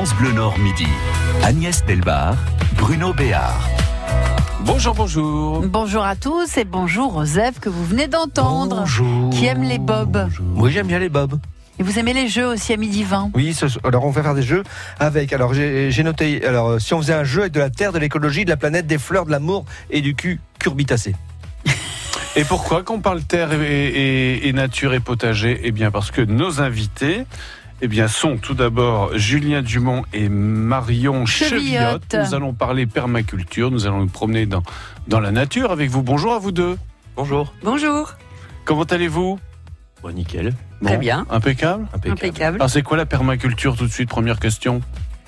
France Bleu Nord Midi. Agnès Delbar, Bruno Béard. Bonjour, bonjour. Bonjour à tous et bonjour aux Èves que vous venez d'entendre. Bonjour. Qui aime les bobs. Oui, j'aime bien les bobs. Et vous aimez les jeux aussi à midi 20 Oui, ce- alors on va faire des jeux avec. Alors j'ai noté. Alors euh, si on faisait un jeu avec de la terre, de l'écologie, de la planète, des fleurs, de l'amour et du cul curbitacé. Et pourquoi qu'on parle terre et, et- et nature et potager? Eh bien, parce que nos invités. Eh bien, sont tout d'abord Julien Dumont et Marion Chevillotte. Chevillotte. Nous allons parler permaculture. Nous allons nous promener dans, dans la nature avec vous. Bonjour à vous deux. Bonjour. Bonjour. Comment allez-vous? Bon, nickel. Très bien. Impeccable? Impeccable. Alors, c'est quoi la permaculture tout de suite? Première question.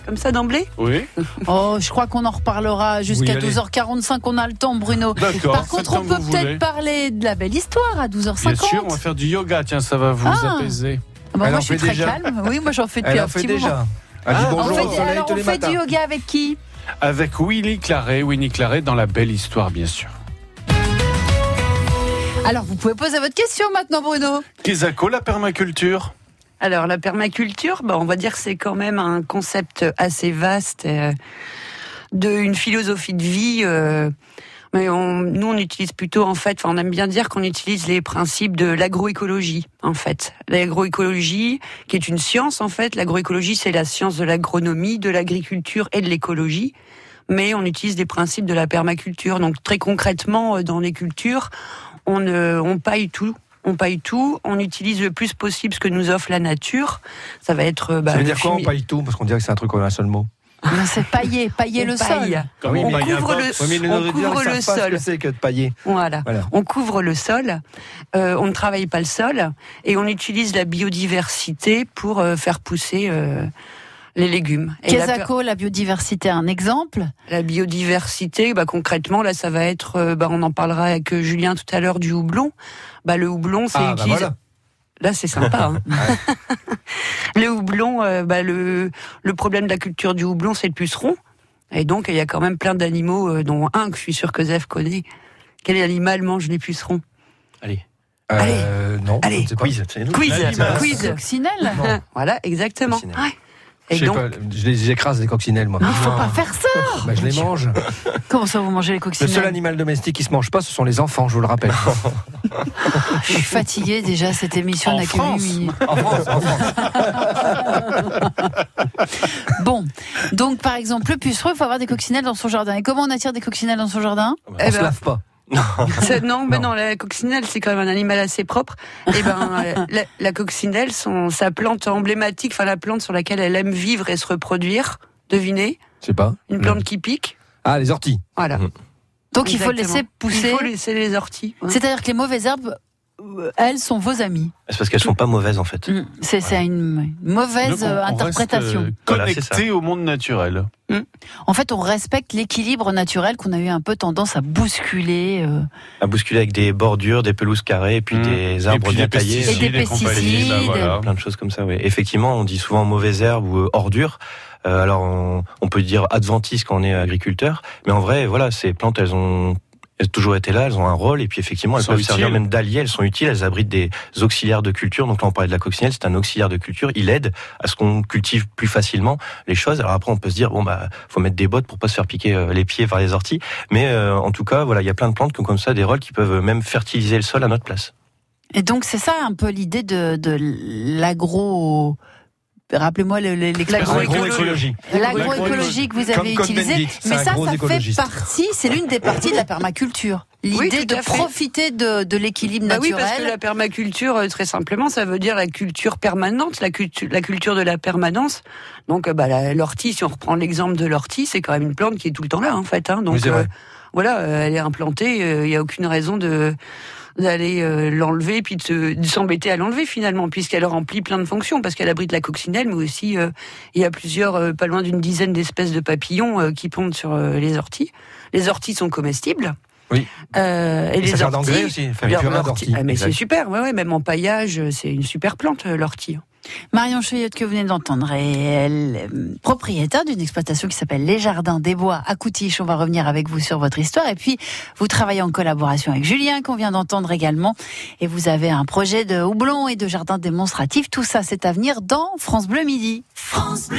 Comme ça d'emblée? Oui. Oh, je crois qu'on en reparlera jusqu'à Oui, allez. 12h45. On a le temps, Bruno. D'accord. Par contre, on peut peut-être parler de la belle histoire à 12h50. Bien sûr, on va faire du yoga. Tiens, ça va vous Ah. apaiser. Ah bah, moi, je suis très déjà. calme. Oui, moi, j'en fais depuis Elle un fait petit moment. déjà. Elle dit Ah, On fait, soleil alors, tous on les fait matins. du yoga avec qui? Avec Willy Claret. Winnie Claret dans la belle histoire, bien sûr. Alors, vous pouvez poser votre question maintenant, Bruno. Kisako, la permaculture Alors la permaculture, bah, on va dire que c'est quand même un concept assez vaste euh, de une philosophie de vie. euh, mais on, nous, on utilise plutôt, en fait, enfin, on aime bien dire qu'on utilise les principes de l'agroécologie, en fait. L'agroécologie, qui est une science, en fait. L'agroécologie, c'est la science de l'agronomie, de l'agriculture et de l'écologie. Mais on utilise des principes de la permaculture. Donc, très concrètement, euh, dans les cultures, on, ne, on paille tout. On paille tout, on utilise le plus possible ce que nous offre la nature. Ça va être. euh, Bah, Ça veut dire quoi on paille tout? Parce qu'on dirait que c'est un truc en un seul mot. Non, C'est pailler, pailler On le paille. sol. Comme on couvre le, Oui, on couvre le sol. que c'est que de pailler. Voilà. Voilà. On couvre le sol, euh, on ne travaille pas le sol et on utilise la biodiversité pour euh, faire pousser euh, les légumes. Et la, Kesako, la biodiversité, un exemple. la biodiversité, bah, concrètement, là, ça va être, euh, bah, on en parlera avec euh, Julien tout à l'heure du houblon. Bah, le houblon, c'est Ah, bah utilisé- voilà. Là, c'est sympa. hein. le houblon, euh, bah, le, le problème de la culture du houblon, c'est le puceron. Et donc, il y a quand même plein d'animaux, euh, dont un que je suis sûr que Zef connaît. Quel animal mange les pucerons? Euh, non, Allez. je ne sais pas. Quiz, L'animal. quiz. Coccinelle. Non. Voilà, exactement. Coccinelle. Ouais. Je Et donc, pas, je les écrase les coccinelles moi. Il faut pas faire ça. Bah, je les mange. Comment ça, vous mangez les Le coccinelles seul animal domestique qui se mange pas, ce sont les enfants, je vous le rappelle. Je suis fatiguée déjà, cette émission En n'a que France. 8 minutes. en France, en France. Bon, donc par exemple, le puceron, il faut avoir des coccinelles dans son jardin. Et comment on attire des coccinelles dans son jardin? On Eh se ben, lave pas. Non, ben Non. non, la coccinelle, c'est quand même un animal assez propre. Et ben, euh, la, la coccinelle, son, sa plante emblématique, enfin la plante sur laquelle elle aime vivre et se reproduire. Devinez, Je sais pas. une plante qui pique. Ah, les orties. Voilà. Mhm. Donc il faut laisser pousser. Il faut laisser les orties. ouais. C'est-à-dire que les mauvaises herbes, elles sont vos amies. C'est parce qu'elles sont pas mauvaises en fait. Mm. C'est c'est une mauvaise Donc, on- euh, on interprétation. reste, euh, Voilà, c'est connecté au monde naturel. En fait, on respecte l'équilibre naturel qu'on a eu un peu tendance à bousculer. euh, À bousculer avec des bordures, des pelouses carrées, et puis Mmh. des arbres bien des taillés. Et des et compagnie, pesticides. bah voilà. Plein de choses comme ça, oui. Effectivement, on dit souvent mauvaises herbes ou euh, ordures. Euh, alors, on, on peut dire adventiste quand on est agriculteur. Mais en vrai, voilà, ces plantes, elles ont, elles ont toujours été là, elles ont un rôle. Et puis, effectivement, elles peuvent servir même d'alliés, elles sont utiles, elles abritent des auxiliaires de culture. Donc là, on parlait de la coccinelle, c'est un auxiliaire de culture. Il aide à ce qu'on cultive plus facilement les choses. Alors après, on peut se dire, bon, bah, faut mettre des bottes pour pas se faire piquer euh, les pieds par les orties. Mais euh, en tout cas, voilà, il y a plein de plantes qui ont comme ça des rôles qui peuvent même fertiliser le sol à notre place. Et donc c'est ça un peu l'idée de, de l'agro. Rappelez-moi. L'agroécologie. L'agroécologie que vous avez utilisée. Mais ça, ça fait partie, c'est l'une des parties de la permaculture. L'idée Oui, de profiter de, de l'équilibre Bah oui, naturel. parce que la permaculture, euh, très simplement, ça veut dire la culture permanente, la, culture, la culture de la permanence. Donc, euh, bah, l'ortie, si on reprend l'exemple de l'ortie, c'est quand même une plante qui est tout le temps là, en fait. Hein. Donc, Oui, vrai. voilà, euh, elle est implantée, il n'y a aucune raison de d'aller euh, l'enlever puis de se- de s'embêter à l'enlever finalement puisqu'elle remplit plein de fonctions parce qu'elle abrite la coccinelle mais aussi euh, il y a plusieurs euh, pas loin d'une dizaine d'espèces de papillons euh, qui pondent sur euh, les orties. Les orties sont comestibles. Oui. Euh, et, Et les ça orties d'engrais aussi, d'ortie. ah, mais c'est super ouais, ouais même en paillage c'est une super plante euh, l'ortie Marion Chevillotte que vous venez d'entendre est propriétaire d'une exploitation qui s'appelle Les Jardins des Bois à Coutiche. On va revenir avec vous sur votre histoire. Et puis, vous travaillez en collaboration avec Julien qu'on vient d'entendre également. Et vous avez un projet de houblon et de jardin démonstratif. Tout ça, c'est à venir dans France Bleu Midi. France Bleu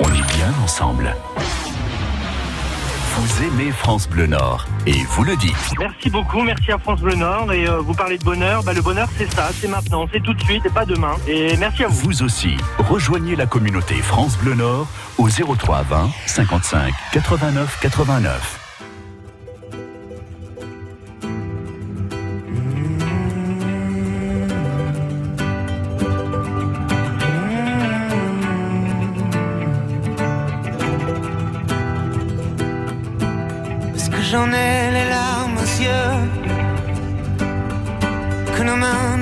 on est bien ensemble. Vous aimez France Bleu Nord et vous le dites. Merci beaucoup, merci à France Bleu Nord. Et euh, vous parlez de bonheur, bah, le bonheur c'est ça, c'est maintenant, c'est tout de suite et pas demain. Et merci à vous. Vous aussi, rejoignez la communauté France Bleu Nord au 03 20 55 89 89.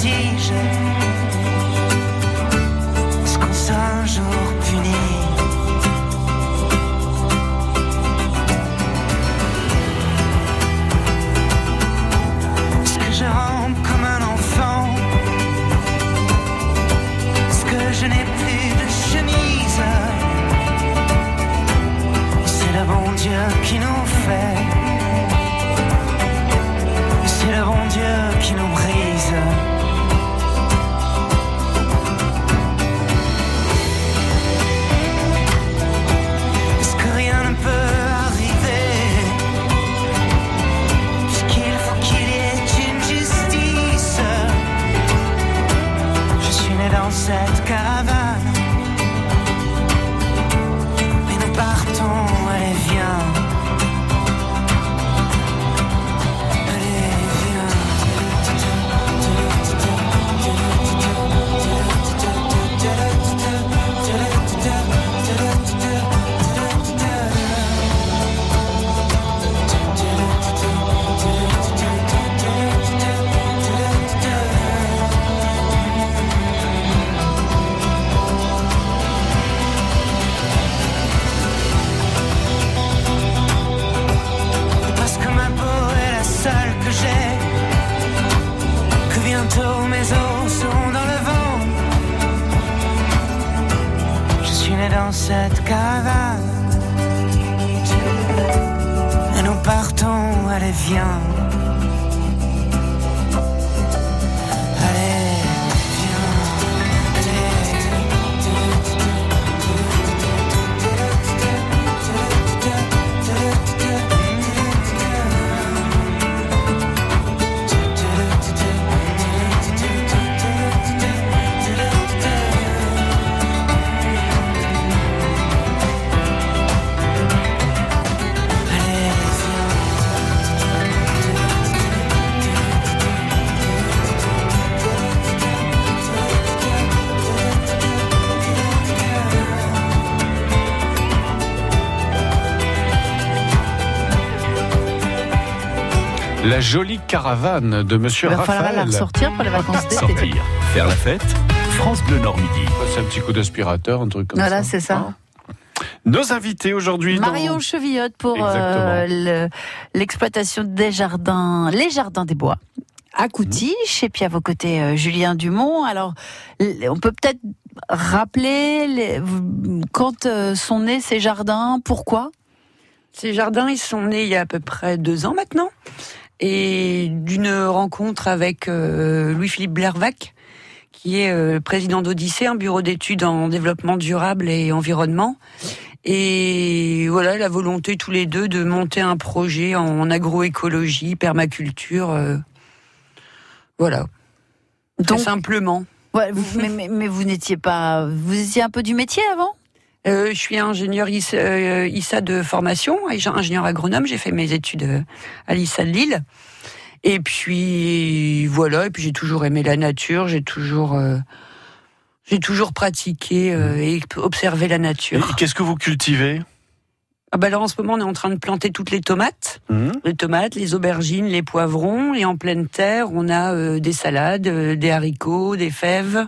vertige La jolie caravane de Monsieur Il va falloir la Raphaël. ressortir pour les vacances d'été. Sortir, faire la fête, France Bleu Nord Midi. C'est un petit coup d'aspirateur, un truc comme Voilà, ça. c'est ça. Hein Nos invités aujourd'hui. dans- Marion Chevillotte pour euh, le- l'exploitation des jardins, les jardins des bois. À Coutiche, et puis à vos côtés, euh, Julien Dumont. Alors, on peut peut-être rappeler les- quand euh, sont nés ces jardins, pourquoi? Ces jardins, ils sont nés il y a à peu près deux ans maintenant, et d'une rencontre avec euh, Louis-Philippe Blervac, qui est euh, président d'Odyssée, un bureau d'études en développement durable et environnement. Et voilà, la volonté tous les deux de monter un projet en agroécologie, permaculture. euh, voilà. Très Donc- simplement. Ouais, vous- mais, mais- mais vous n'étiez pas, vous étiez un peu du métier avant? Euh, je suis ingénieur ISA, euh, de formation, ingénieur agronome. J'ai fait mes études euh, à l'ISA de Lille. Et puis voilà. Et puis j'ai toujours aimé la nature. J'ai toujours, euh, j'ai toujours pratiqué euh, et observé la Et nature. Qu'est-ce que vous cultivez? Ah bah là en ce moment on est en train de planter toutes les tomates, Hum les tomates, les aubergines, les poivrons. Et en pleine terre on a euh, des salades, des haricots, des fèves.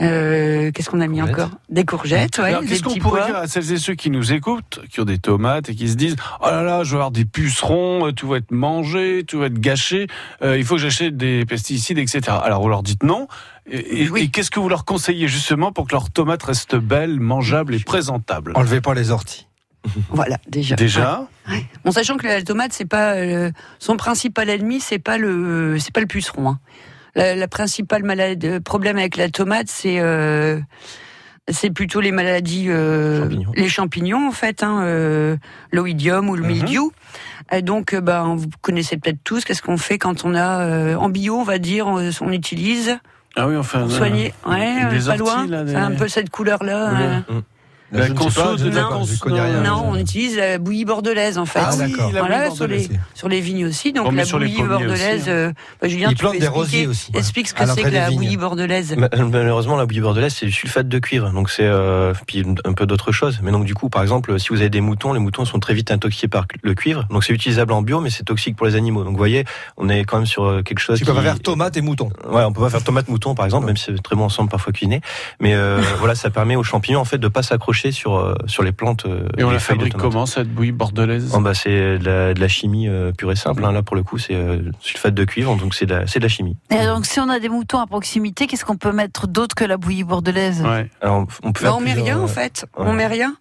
Euh, Qu'est-ce qu'on a mis encore Des courgettes, ouais, Alors, qu'est-ce qu'on pourrait pois. dire à celles et ceux qui nous écoutent, qui ont des tomates et qui se disent Oh là là, je vais avoir des pucerons, euh, tout va être mangé, tout va être gâché, euh, il faut que j'achète des pesticides, etc. Alors vous leur dites non. Et, et- Oui. et qu'est-ce que vous leur conseillez justement pour que leurs tomates restent belles, mangeables et présentables? Enlevez pas les orties. Voilà, déjà. Déjà? Bon, sachant que la tomate, c'est pas euh, son principal ennemi, c'est pas le, c'est pas le puceron. hein. La, la principale maladie, euh, problème avec la tomate, c'est euh, c'est plutôt les maladies, euh, Champignons. les champignons en fait, hein, euh, l'oïdium ou le Mhm. mildiou. Et donc, ben, vous connaissez peut-être tous. Qu'est-ce qu'on fait quand on a en bio, on va dire, on, on utilise Ah oui, enfin. soigner. Ouais, des pas orties, loin. là, des- un peu cette couleur-là. Oui. hein. La conso de connais rien. Non, on utilise la bouillie bordelaise en fait. Ah, la Voilà, sur les, bordelaise. sur les vignes aussi. Donc la bouillie bordelaise, aussi, euh, bah, Julien, Ils tu peux des expliquer- rosiers aussi, ouais, Explique ce que c'est que la bouillie bordelaise. Ma- Malheureusement, la bouillie bordelaise, c'est du sulfate de cuivre, donc c'est euh, puis un peu d'autres choses. Mais donc du coup, par exemple, si vous avez des moutons, les moutons sont très vite intoxiqués par le cuivre. Donc c'est utilisable en bio, mais c'est toxique pour les animaux. Donc vous voyez, on est quand même sur euh, quelque chose. Tu qui... peux pas faire tomates et moutons. Ouais, on peut pas faire tomate mouton par exemple, même si c'est très bon ensemble parfois cuisiné. Mais euh, voilà, ça permet aux champignons en fait de pas s'accrocher sur euh, sur les plantes. euh, Et on la fabrique comment cette bouillie bordelaise? Oh, bah, c'est de la, de la chimie euh, pure et simple. hein. Là pour le coup, c'est euh, sulfate de cuivre, donc c'est de, de la chimie. Et donc, si on a des moutons à proximité, qu'est-ce qu'on peut mettre d'autre que la bouillie bordelaise? Ouais. Alors on peut Bah, on met rien en fait. ouais. On met rien.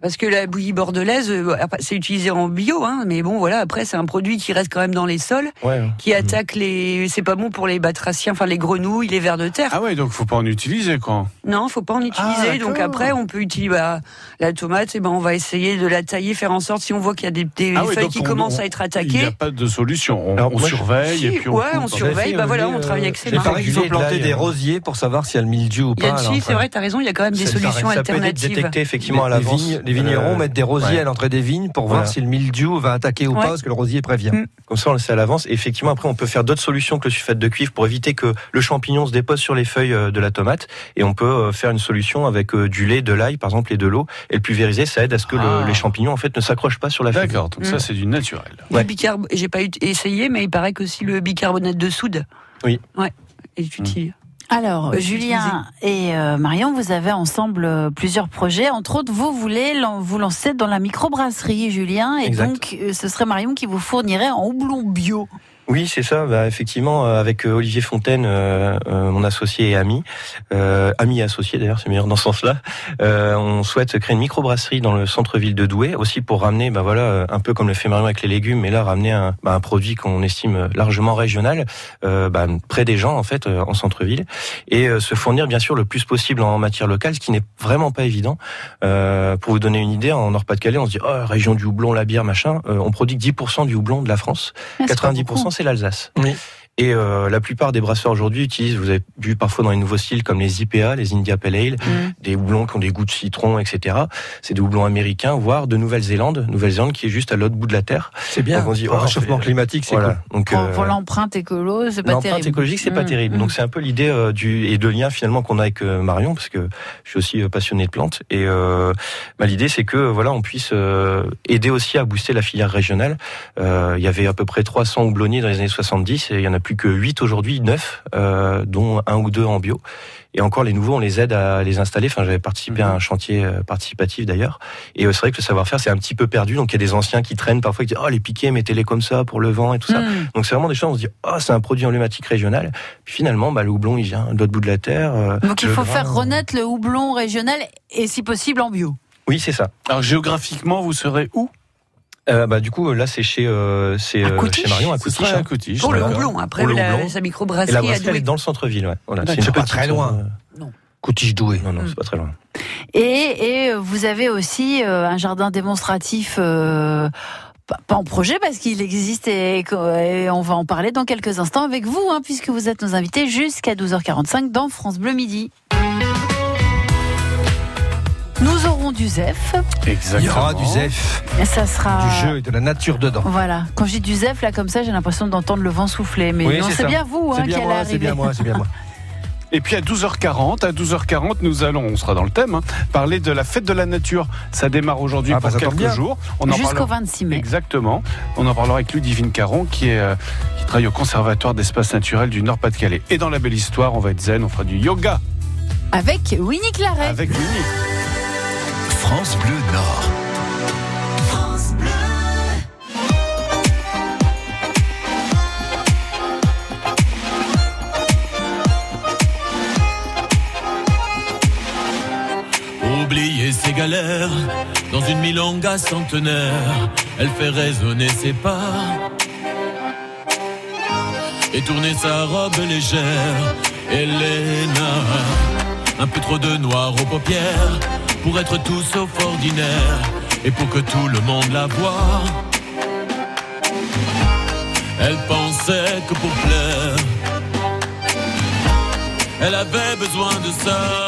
Parce que la bouillie bordelaise, euh, après, c'est utilisé en bio, hein, mais bon, voilà. Après, c'est un produit qui reste quand même dans les sols, Ouais. qui attaque les. C'est pas bon pour les batraciens, enfin les grenouilles, les vers de terre. Ah ouais, donc faut pas en utiliser quoi. Non, faut pas en utiliser. Ah, donc d'accord. après, on peut utiliser bah, la tomate. Et ben, on va essayer de la tailler, faire en sorte si on voit qu'il y a des, des Ah feuilles donc qui on- commencent on- à être Il n'y a attaquées. pas de solution. On, Alors, on moi, je- surveille et puis on ouais, coupe. on surveille. Bah voilà, on travaille avec ses J'ai mains. pareil qu'il faut Olivier de planter des rosiers pour savoir s'il y a le mildiou ou pas. si, c'est vrai, t'as raison. Il y a quand même des solutions alternatives. détecté effectivement à les, l'avance. Les vignerons Euh, mettent des rosiers ouais. à l'entrée des vignes pour Voilà. voir si le mildiou va attaquer ou Ouais. pas, parce que le rosier prévient. Mm. Comme ça, on le sait à l'avance. Et effectivement, après, on peut faire d'autres solutions que le sulfate de cuivre pour éviter que le champignon se dépose sur les feuilles euh, de la tomate. Et on peut euh, faire une solution avec du lait, de l'ail, par exemple, et de l'eau. Et le pulvériser, ça aide à ce que le- Ah. les champignons, en fait, ne s'accrochent pas sur la feuille. D'accord, donc Mm. ça c'est du naturel. Le bicarb... J'ai pas eu- essayé, mais il paraît qu'aussi le bicarbonate de soude. Oui. Ouais. Est utile. Alors, Peut Julien et euh, Marion, vous avez ensemble euh, plusieurs projets. Entre autres, vous voulez vous lancer dans la microbrasserie, Julien. Et Exact. donc, euh, ce serait Marion qui vous fournirait en houblon bio. Oui, c'est ça. Bah, effectivement, euh, avec euh, Olivier Fontaine, euh, euh, mon associé et ami, euh, ami et associé d'ailleurs, c'est meilleur dans ce sens-là. euh, on souhaite créer une microbrasserie dans le centre-ville de Douai, aussi pour ramener, bah voilà, un peu comme le fait Marion avec les légumes, mais là ramener un, bah, un produit qu'on estime largement régional, euh, bah, près des gens en fait, euh, en centre-ville, et euh, se fournir bien sûr le plus possible en matière locale, ce qui n'est vraiment pas évident. Euh, pour vous donner une idée, en Nord-Pas-de-Calais, on se dit oh région du houblon, la bière, machin. Euh, on produit que 10% du houblon de la France. Ah, c'est pas 90% beaucoup. C'est l'Alsace. Et euh, la plupart des brasseurs aujourd'hui utilisent, vous avez vu parfois dans les nouveaux styles comme les IPA, les India Pale Ale, Mm. des houblons qui ont des goûts de citron, etc. C'est des houblons américains, voire de Nouvelle-Zélande, Nouvelle-Zélande qui est juste à l'autre bout de la terre. C'est bien. Donc on se dit, oh, réchauffement c'est- climatique, c'est Voilà. cool. Donc Pour, euh, pour l'empreinte écolo, c'est pas L'empreinte terrible. écologique, c'est pas Mm, terrible. mm. Donc c'est un peu l'idée euh, du et de lien finalement qu'on a avec euh, Marion, parce que je suis aussi euh, passionné de plantes. Et euh, bah, l'idée, c'est que voilà, on puisse euh, aider aussi à booster la filière régionale. Euh, il y avait à peu près 300 houblonniers dans les années 70, et il y en a plus que 8 aujourd'hui, 9, euh, dont un ou deux en bio. Et encore les nouveaux, on les aide à les installer. Enfin, j'avais participé à un chantier euh, participatif d'ailleurs. Et euh, c'est vrai que le savoir-faire, c'est un petit peu perdu. Donc il y a des anciens qui traînent parfois qui disent oh les piquets, mettez-les comme ça pour le vent et tout ça. Mm. Donc c'est vraiment des choses, on se dit, oh, c'est un produit emblématique régional. Puis finalement, bah, le houblon, il vient de l'autre bout de la terre. Donc, il faut grain, faire renaître le houblon régional et, si possible, en bio. Oui, c'est ça. Alors géographiquement, vous serez où? Euh, bah, du coup, là, c'est chez, euh, c'est, À euh, Coutiche. chez Marion, à Ce Coutiche. sera à. Coutiche. Pour le houblon, après Pour la, sa Et microbrasserie la à brasserie, elle est dans le centre-ville, ouais. Voilà, une C'est pas petite, très loin. euh, Coutiche doué. Non, non, c'est pas très loin. Et, et vous avez aussi euh, un jardin démonstratif. euh, pas en projet parce qu'il existe et, et on va en parler dans quelques instants avec vous, hein, puisque vous êtes nos invités jusqu'à 12h45 dans France Bleu Midi. Nous aurons du ZEF. Exactement. Il y aura du ZEF, Et ça sera. du jeu et de la nature dedans. Voilà. Quand je dis du ZEF, là, comme ça, j'ai l'impression d'entendre le vent souffler. Mais Oui, non, c'est bien vous hein, qui allez moi, c'est arriver. bien moi, c'est bien moi. Et puis à 12h40, à 12h40, nous allons, on sera dans le thème, hein, parler de la fête de la nature. Ça démarre aujourd'hui Ah, bah, pour tombe quelques bien. jours. On en Jusqu'au parlera- 26 mai. Exactement. On en parlera avec Ludivine Caron qui, est, euh, qui travaille au Conservatoire d'espace naturel du Nord-Pas-de-Calais. Et dans la belle histoire, on va être zen, on fera du yoga Avec Winnie Claret. avec Winnie. France Bleu Nord. Oublier ses galères dans une milonga centenaire, elle fait résonner ses pas et tourner sa robe légère. Elena, un peu trop de noir aux paupières pour être tout sauf ordinaire et pour que tout le monde la voie. Elle pensait que pour plaire, elle avait besoin de ça.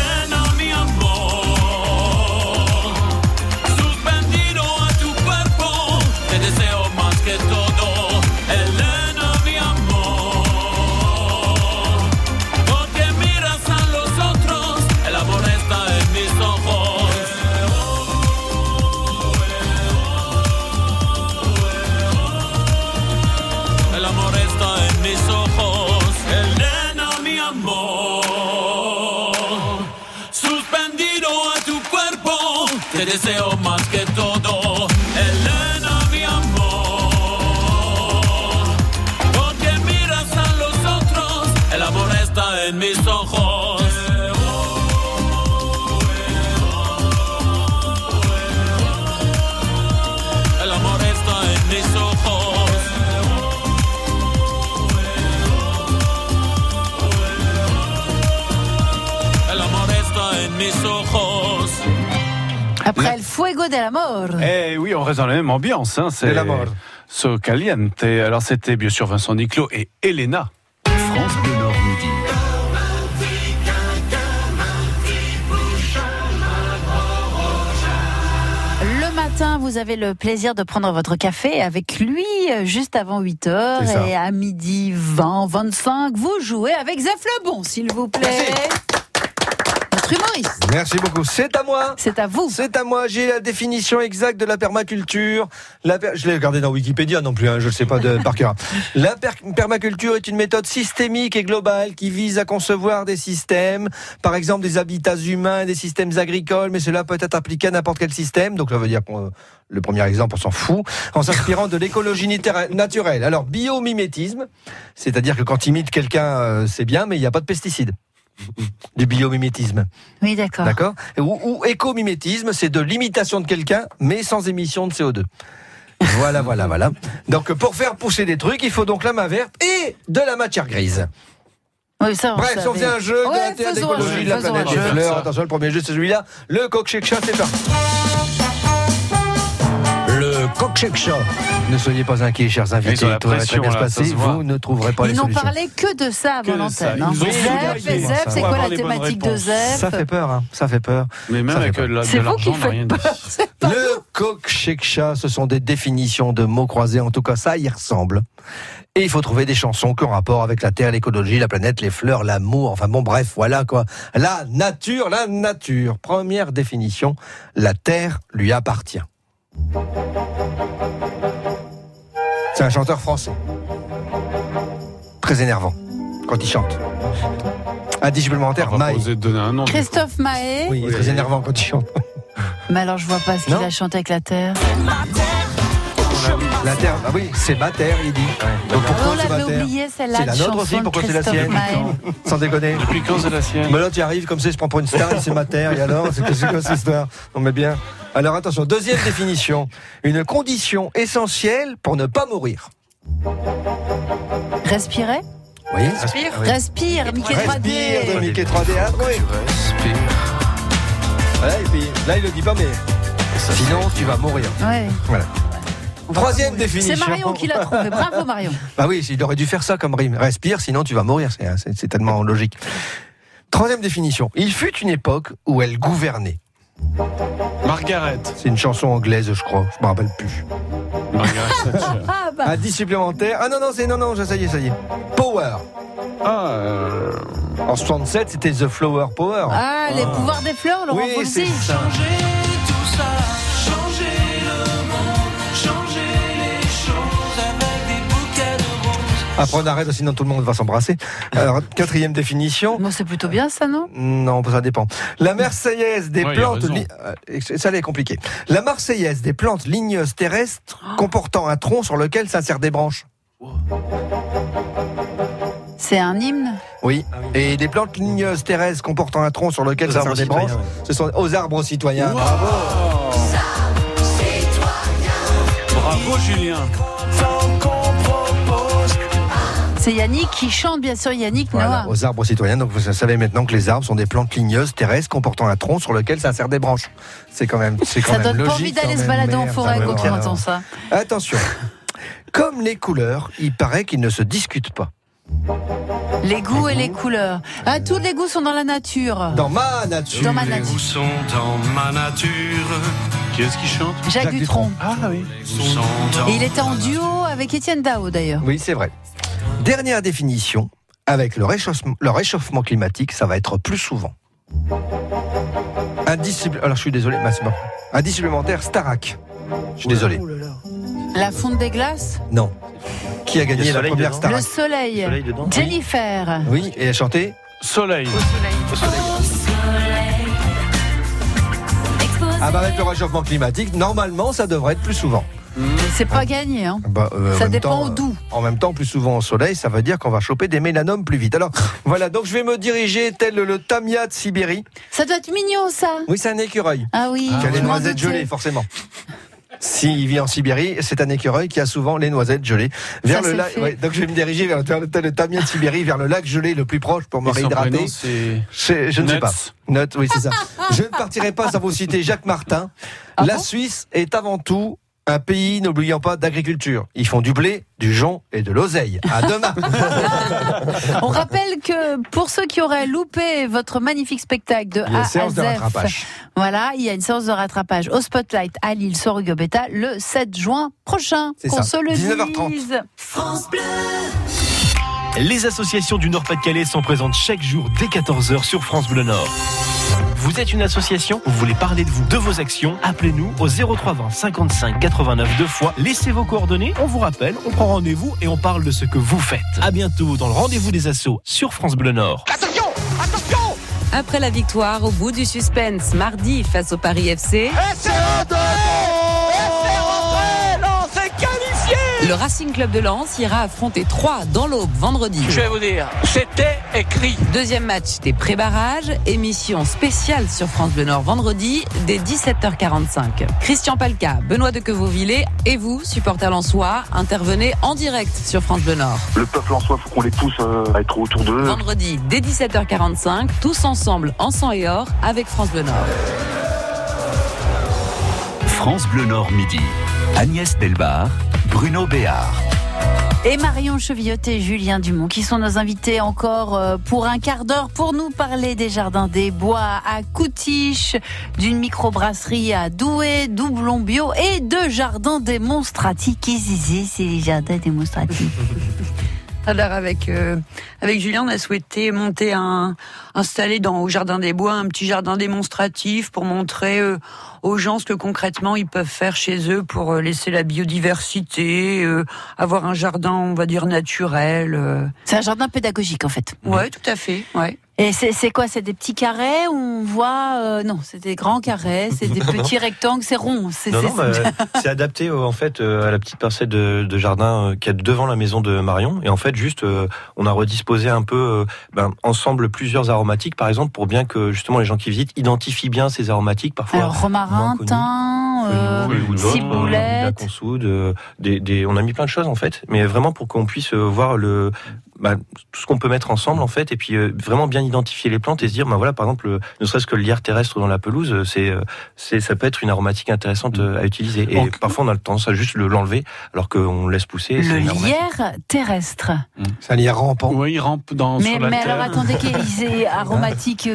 Fuego de l'Amor. Eh oui, on reste dans la même ambiance. Hein, c'est De la mort. So Caliente. Alors c'était bien sûr Vincent Niclot et Elena. France Bleu Nord midi. Le matin, vous avez le plaisir de prendre votre café avec lui euh, juste avant 8 heures C'est ça. et à midi 20, 25, vous jouez avec Zef Lebon, s'il vous plaît. Merci beaucoup. C'est à moi. C'est à vous. C'est à moi. J'ai la définition exacte de la permaculture. La per- Je l'ai regardé dans Wikipédia non plus, hein, je ne sais pas de, par cœur. La per- permaculture est une méthode systémique et globale qui vise à concevoir des systèmes, par exemple des habitats humains, des systèmes agricoles, mais cela peut être appliqué à n'importe quel système. Donc ça veut dire qu'on le premier exemple, on s'en fout, en s'inspirant de l'écologie naturelle. Alors, biomimétisme, c'est-à-dire que quand imite quelqu'un, euh, c'est bien, mais il n'y a pas de pesticides. Du biomimétisme. Oui, d'accord. D'accord? Ou, ou écomimétisme, c'est de l'imitation de quelqu'un, mais sans émission de CO2. Voilà, voilà, voilà. Donc, pour faire pousser des trucs, il faut donc la main verte et de la matière grise. Oui, ça, on Bref, savait. on faisait un jeu de Ouais, d'écologie, de la planète des fleurs. Attention, le premier jeu, c'est celui-là. Le coq chat, c'est parti. Chat. Ne soyez pas inquiets, chers invités. Ils ont la tout va très bien se passer. Vous ne trouverez pas Ils les n'ont parlé que de ça avant de l'antenne. hein. Zef, c'est quoi la thématique de. Zef Ça fait peur, hein. ça fait peur. Mais même avec peur. de la- de C'est vous l'argent, qui on n'a rien peur. Le chat, ce sont des définitions de mots croisés. En tout cas, ça y ressemble. Et il faut trouver des chansons qui ont rapport avec la terre, l'écologie, la planète, les fleurs, l'amour. Enfin bon, bref, voilà quoi. La nature, la nature. Première définition, la terre lui appartient. C'est un chanteur français. Très énervant quand il chante. Un nom. Christophe Mahé. Oui, il est très énervant quand il chante. Mais alors, je vois pas ce qu'il a chanté avec la terre. La terre, ah oui, c'est ma terre, il dit. Donc pourquoi On c'est ma l'avait terre oublié, celle-là. C'est la nôtre aussi, pourquoi c'est la sienne. Sans déconner. Depuis quand c'est la sienne Mais là, tu arrives comme ça, il se prend pour une star, c'est ma terre, et alors C'est quoi cette histoire On met bien. Alors attention, deuxième définition. Une condition essentielle pour ne pas mourir. Respirer Oui Respire. Oui. Respire, Mickey Respire de 3D. Mickey 3D. Ah, oui. Voilà, et puis, là, il le dit pas, mais sinon, tu vas mourir. Ouais. Voilà. Troisième définition. C'est Marion qui l'a trouvé. Bravo Marion. Ah oui, il aurait dû faire ça comme rime. Respire, sinon tu vas mourir. C'est- C'est tellement logique. Troisième définition. Il fut une époque où elle gouvernait. Margaret. C'est une chanson anglaise, je crois. Je me rappelle plus. Margaret. Ah bah. Un 10 supplémentaire. Ah non, non, c'est non, non, ça y est, ça y est. Power. Ah, euh, En 67, c'était The Flower Power. Ah, les pouvoirs des fleurs, Laurent oui, ça. tout ça, Après, on arrête, sinon tout le monde va s'embrasser. Alors, quatrième définition. Bon, c'est plutôt bien ça, non? Non, ça dépend. La Marseillaise des Ouais, plantes. li- euh, Ça, est compliqué. La Marseillaise des plantes ligneuses terrestres comportant un tronc sur lequel s'insèrent des branches. C'est un hymne? Oui. Et des plantes ligneuses terrestres comportant un tronc sur lequel s'insèrent des branches. Ce sont aux arbres citoyens. Bravo. Bravo Julien. C'est Yannick qui chante, bien sûr, Yannick Voilà, Noah. aux arbres citoyens. Donc vous savez maintenant que les arbres sont des plantes ligneuses terrestres comportant un tronc sur lequel s'insèrent des branches. C'est quand même, c'est quand Ça même donne pas envie d'aller se balader en forêt Ah, quand on entend ça. Attention. Comme les couleurs, il paraît qu'ils ne se discutent pas. Les goûts et les couleurs. Ah, tous les goûts sont dans la nature. Dans ma nature. Dans ma nature. sont dans ma nature, Qui est-ce qui chante? Jacques, Jacques Dutronc. Ah oui. sont dans Et il était en duo avec Étienne Dao d'ailleurs. Oui, c'est vrai. Dernière définition. Avec le réchauffement, le réchauffement climatique, ça va être plus souvent. Indice suppl- Alors, je suis désolé, mais c'est bon. Indice supplémentaire, Starak. Je suis désolé. La fonte des glaces, Non. Qui a gagné la Soleil première dedans. le Starak soleil, Soleil dedans. Jennifer. Oui, et elle a chanté Soleil. Ah bah avec le réchauffement climatique, normalement, ça devrait être plus souvent. Mais c'est pas gagné, hein. Bah, euh, Ça dépend temps, au d'où. euh, En même temps, plus souvent au soleil, ça veut dire qu'on va choper des mélanomes plus vite. Alors, voilà, donc je vais me diriger tel le tamia de Sibérie. Ça doit être mignon, ça. Oui, c'est un écureuil. Ah oui. qui a les noisettes gelées, forcément. S'il vit en Sibérie, c'est un écureuil qui a souvent les noisettes gelées. Vers Ça, le lac, ouais, donc je vais me diriger vers, vers le, tel le tamia de Sibérie, vers le lac gelé le plus proche pour me Et réhydrater. prénom, c'est Je, je ne sais pas. Note, oui, c'est ça. je ne partirai pas sans vous citer Jacques Martin. Ah La bon? Suisse est avant tout un pays, n'oublions pas, d'agriculture. Ils font du blé, du jonc et de l'oseille. À demain. On rappelle que pour ceux qui auraient loupé votre magnifique spectacle de Il y a A une à séance de Z, rattrapage. voilà, il y a une séance de rattrapage au Spotlight à Lille sur Beta le 7 juin prochain. C'est Qu'on ça, se le 19h30. dise. Les associations du Nord-Pas-de-Calais sont présentes chaque jour dès 14h sur France Bleu Nord. Vous êtes une association Vous voulez parler de vous, de vos actions Appelez-nous au 0320 55 89 deux fois. Laissez vos coordonnées, on vous rappelle, on prend rendez-vous et on parle de ce que vous faites. À bientôt dans le rendez-vous des assos sur France Bleu Nord. Après la victoire, au bout du suspense, mardi face au Paris FC, le Racing Club de Lens ira affronter 3 dans l'aube vendredi. Je vais vous dire, c'était écrit. Deuxième match des pré-barrages, émission spéciale sur France Bleu Nord vendredi dès 17h45. Christian Palca, Benoît de Quevauvillé et vous, supporters lensois, intervenez en direct sur France Bleu Nord. Le peuple en soi, faut qu'on les pousse euh, à être autour d'eux. Vendredi dès 17h45, tous ensemble en sang et or avec France Bleu Nord. France Bleu Nord midi. Agnès Delbar, Bruno Béard. Et Marion Chevilloté et Julien Dumont, qui sont nos invités encore euh, pour un quart d'heure pour nous parler des jardins des bois à Coutiche, d'une microbrasserie à Douai, doublon bio et de jardins démonstratifs. Qui c'est c'est les jardins démonstratifs Alors avec euh, avec Julien, on a souhaité monter un installer dans au jardin des bois un petit jardin démonstratif pour montrer euh, aux gens ce que concrètement ils peuvent faire chez eux pour euh, laisser la biodiversité, euh, avoir un jardin on va dire naturel. euh. C'est un jardin pédagogique en fait. Ouais, tout à fait. Ouais. Et c'est quoi C'est des petits carrés où on voit euh, Non, c'est des grands carrés, c'est des Non, non. petits rectangles, c'est rond. C'est bah, adapté euh, en fait euh, à la petite parcelle de, de jardin qu'il y a devant la maison de Marion. Et en fait, juste, on a redisposé un peu ben, ensemble plusieurs aromatiques, par exemple, pour bien que justement les gens qui visitent identifient bien ces aromatiques. Parfois, Alors romarin, thym, euh, ciboulette. euh, des, des- on a mis plein de choses en fait, mais vraiment pour qu'on puisse voir le bah, tout ce qu'on peut mettre ensemble en fait, et puis euh, vraiment bien identifier les plantes et se dire, bah voilà, par exemple, euh, ne serait-ce que le lierre terrestre dans la pelouse, euh, c'est, euh, c'est, ça peut être une aromatique intéressante euh, à utiliser. Et Donc- parfois on a le tendance à juste le- l'enlever, alors qu'on le laisse pousser. c'est Le lierre terrestre. C'est un lierre rampant. Oui, il rampe dans, Mais, sur la mais terre. alors attendez, qu'il est aromatique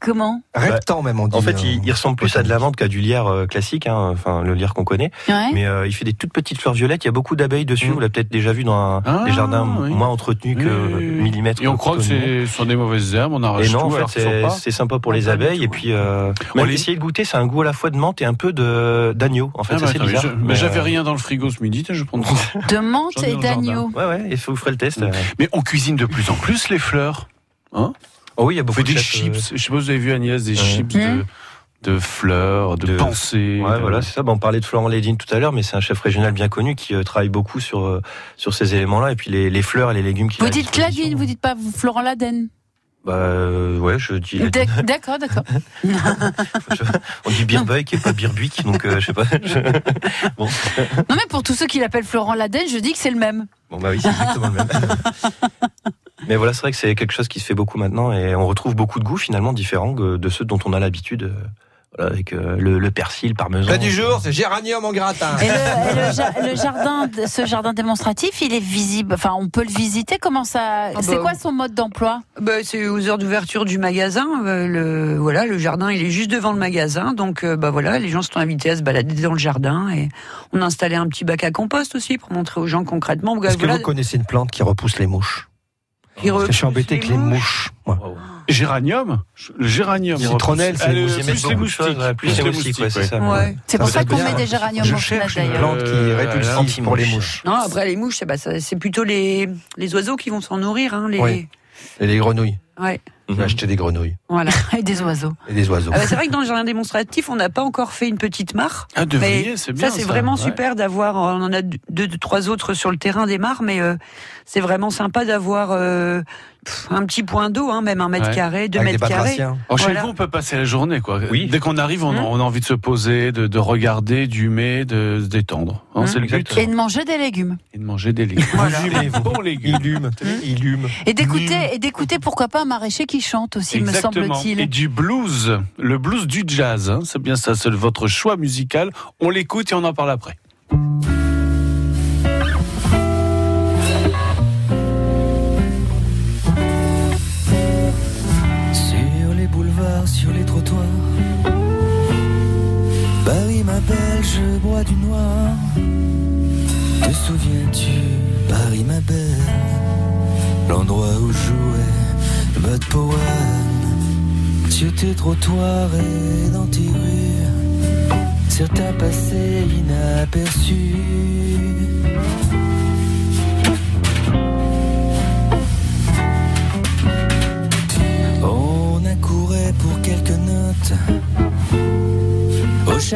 comment Reptant même, on dit. En fait, euh, il, il ressemble plus à de la menthe qu'à du lierre euh, classique, hein, enfin le lierre qu'on connaît. Ouais. Mais euh, il fait des toutes petites fleurs violettes. Il y a beaucoup d'abeilles dessus. Vous l'avez peut-être déjà vu dans un, Ah, des jardins oui. moins entretenus que oui. millimètres. Et on croit que c'est sur des mauvaises herbes, on arrache Et non, en fait, sont c'est sympa pour les abeilles. Et puis, euh, On même les- essayez de goûter, c'est un goût à la fois de menthe et un peu de d'agneau. En fait, Ah, bah, c'est mais bizarre. je- mais j'avais rien dans le frigo ce midi, je prends ça. De menthe et d'agneau. Ouais, ouais. Et vous ferez le test. euh. Mais on cuisine de plus en plus les fleurs. Hein? Oh oui, il y a on beaucoup fait de des euh, chips. Je sais pas si vous avez vu Agnès, des chips de, de fleurs, de, De- pensées. Ouais, de- voilà, c'est ça. Bah, on parlait de Florent Lédine tout à l'heure, mais c'est un chef régional bien connu qui euh, travaille beaucoup sur euh, sur ces éléments-là et puis les, les fleurs et les légumes qu'il a Vous dites. Cladine, vous dites pas Florent Laden. Bah euh, ouais, je dis. D'ac- D'accord, d'accord. On dit Birbeuk et pas Birbuik, donc euh, je sais pas. je- Bon. Non mais pour tous ceux qui l'appellent Florent Laden, je dis que c'est le même. Bon bah oui, c'est exactement le même. Mais voilà, c'est vrai que c'est quelque chose qui se fait beaucoup maintenant et on retrouve beaucoup de goûts finalement différents de ceux dont on a l'habitude. Voilà, avec euh, le, le persil, le parmesan. Plat du jour, c'est géranium en gratin. Et, le, et le ja- le jardin, ce jardin démonstratif, il est visible. Enfin, on peut le visiter. Comment ça C'est bah, quoi son mode d'emploi? Bah, c'est aux heures d'ouverture du magasin. euh, le, voilà, le jardin, il est juste devant le magasin. Donc, euh, bah voilà, les gens sont invités à se balader dans le jardin. Et on a installé un petit bac à compost aussi pour montrer aux gens concrètement. Est-ce que vous connaissez une plante qui repousse les mouches? Je suis embêté avec les mouches. moi. Géranium Le géranium. Citronnelle, c'est le- moustiques. plus les moustiques. plus les moustiques, ouais, c'est ça. Ouais. C'est pour Ça qu'on met des géraniums Je au cherche une plante qui Euh, est répulsive anti-mouche. pour les mouches. Non, après les mouches, c'est plutôt les, les oiseaux qui vont s'en nourrir. Hein, les... Oui. Et les grenouilles. Ouais, J'ai acheté des grenouilles voilà. Et des oiseaux. et des oiseaux. Ah bah, c'est vrai que dans le jardin démonstratif, on n'a pas encore fait une petite mare. Ah, devriez, c'est bien. ça, c'est vraiment Ouais. super d'avoir. On en a deux, deux, trois autres sur le terrain des mares, mais euh, c'est vraiment sympa d'avoir euh, pff, un petit point d'eau, hein, même un mètre Ouais. carré, deux Avec mètres carrés. Alors, chez Voilà. vous, on peut passer la journée, quoi. Oui. Dès qu'on arrive, on, a- Hum. on a envie de se poser, de, de regarder, d'humer, de se détendre. Hein, Hum. c'est le but. Et de manger des légumes. Et de manger des légumes. Voilà. Des bons légumes. Il hume. Il hume. Et d'écouter, et d'écouter pourquoi pas un maraîcher qui chante aussi, me Exactement. Et semble-t-il. du blues, le blues du jazz, hein, c'est bien ça, c'est votre choix musical. On l'écoute et on en parle après. Sur les trottoirs. Paris m'appelle, je bois du noir. Te souviens-tu, Paris ma belle, l'endroit où jouait Bud Powell Sur tes trottoirs et dans tes rues, certains passaient inaperçus. On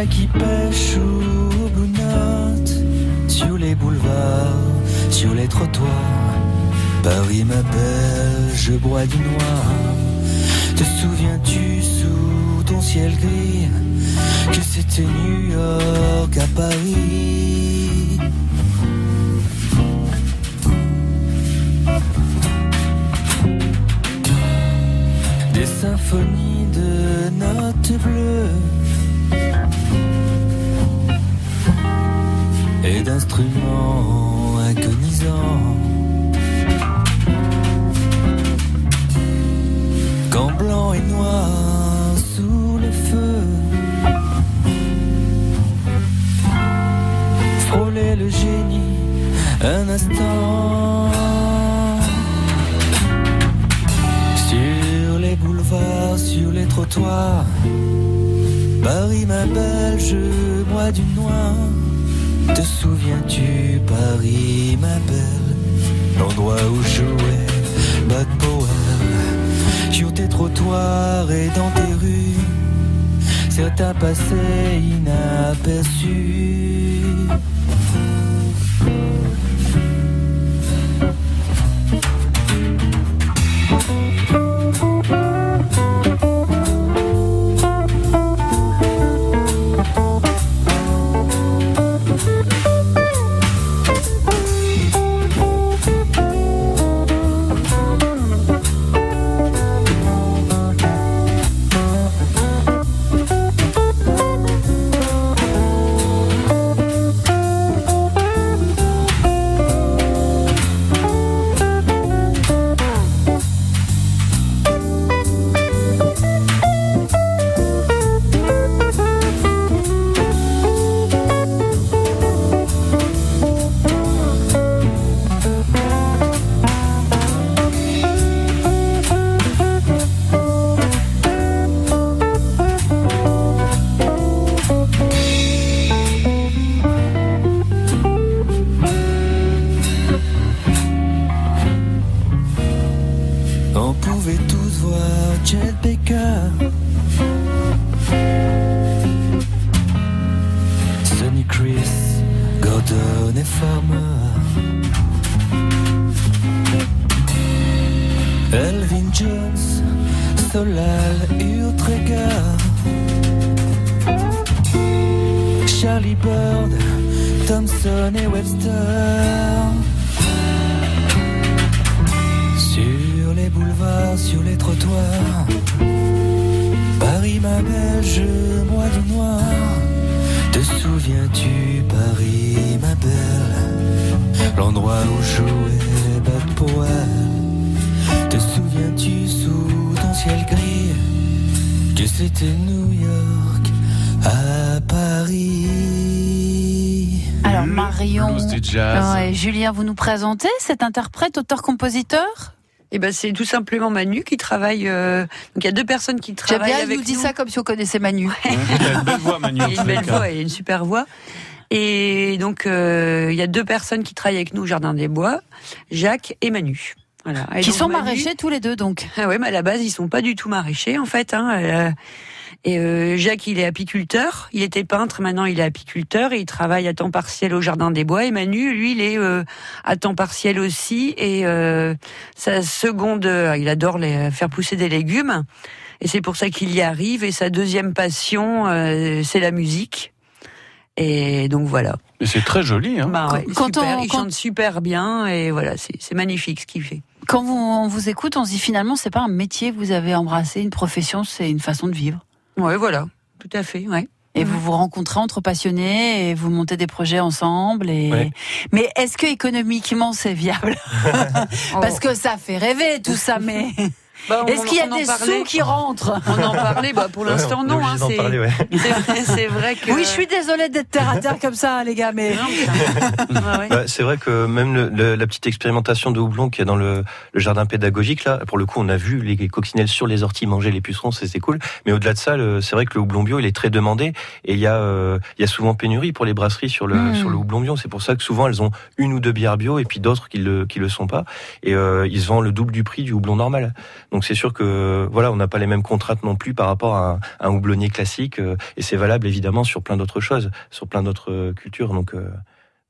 qui pêche ou note Sur les boulevards, sur les trottoirs. Paris m'appelle, je bois du noir. Te souviens-tu sous ton ciel gris Que c'était New York à Paris? Des symphonies de notes bleues d'instruments agonisants. Quand blanc et noir sous le feu, frôler le génie un instant. Sur les boulevards, sur les trottoirs, Paris ma belle, je bois du noir. Te souviens-tu, Paris ma belle, l'endroit où jouait Bad Powell? Sur tes trottoirs et dans tes rues, certains passaient inaperçus. Ciel gris, que c'était New York à Paris Alors Marion, jazz. Ouais, Julien, vous nous présentez cet interprète, auteur-compositeur Eh ben, c'est tout simplement Manu qui travaille. euh, Donc, il y a deux personnes qui travaillent bien, avec nous dit nous. ça comme si on connaissait Manu. Il a une belle voix, Manu. Il a une belle voix, il a une super voix. Et donc, euh, il y a deux personnes qui travaillent avec nous au Jardin des Bois, Jacques et Manu. Voilà. Et Qui donc, sont maraîchers tous les deux, donc. Ah ouais, mais à la base, ils sont pas du tout maraîchers, en fait. Hein. Euh, Et euh, Jacques, il est apiculteur. Il était peintre, maintenant il est apiculteur et il travaille à temps partiel au Jardin des Bois. Et Manu, lui, il est euh, à temps partiel aussi. Et euh, sa seconde, euh, il adore les, faire pousser des légumes. Et c'est pour ça qu'il y arrive. Et sa deuxième passion, euh, c'est la musique. Et donc voilà. Et c'est très joli. Hein. Bah ouais, Quand super, on- il quand- chante super bien. Et voilà, c'est magnifique ce qu'il fait. Quand vous, on vous écoute, on se dit finalement, c'est pas un métier que vous avez embrassé, une profession, c'est une façon de vivre. Ouais, voilà, tout à fait. Ouais. Et vous vous rencontrez entre passionnés et vous montez des projets ensemble. Et... Ouais. Mais est-ce que économiquement c'est viable? Parce que ça fait rêver tout ça, mais Bah, on- est-ce qu'il y a des parlait. sous qui rentrent On en parlait, bah pour l'instant non. hein, c'est ouais. c'est vrai, que. Oui, je suis désolée d'être terre à terre comme ça, les gars, mais. Bah, c'est vrai que même le- le- la petite expérimentation de houblon qu'il y a dans le, le jardin pédagogique, là, pour le coup, on a vu les coccinelles sur les orties manger les pucerons, c'était cool. Mais au-delà de ça, le- c'est vrai que le houblon bio, il est très demandé et il y a, euh, il y a souvent pénurie pour les brasseries sur le, Mm. sur le houblon bio. C'est pour ça que souvent elles ont une ou deux bières bio et puis d'autres qui le, qui le sont pas. Et euh, ils se vendent le double du prix du houblon normal. Donc c'est sûr que voilà, on n'a pas les mêmes contraintes non plus par rapport à un, un houblonnier classique. euh, et c'est valable évidemment sur plein d'autres choses, sur plein d'autres euh, cultures. Donc euh,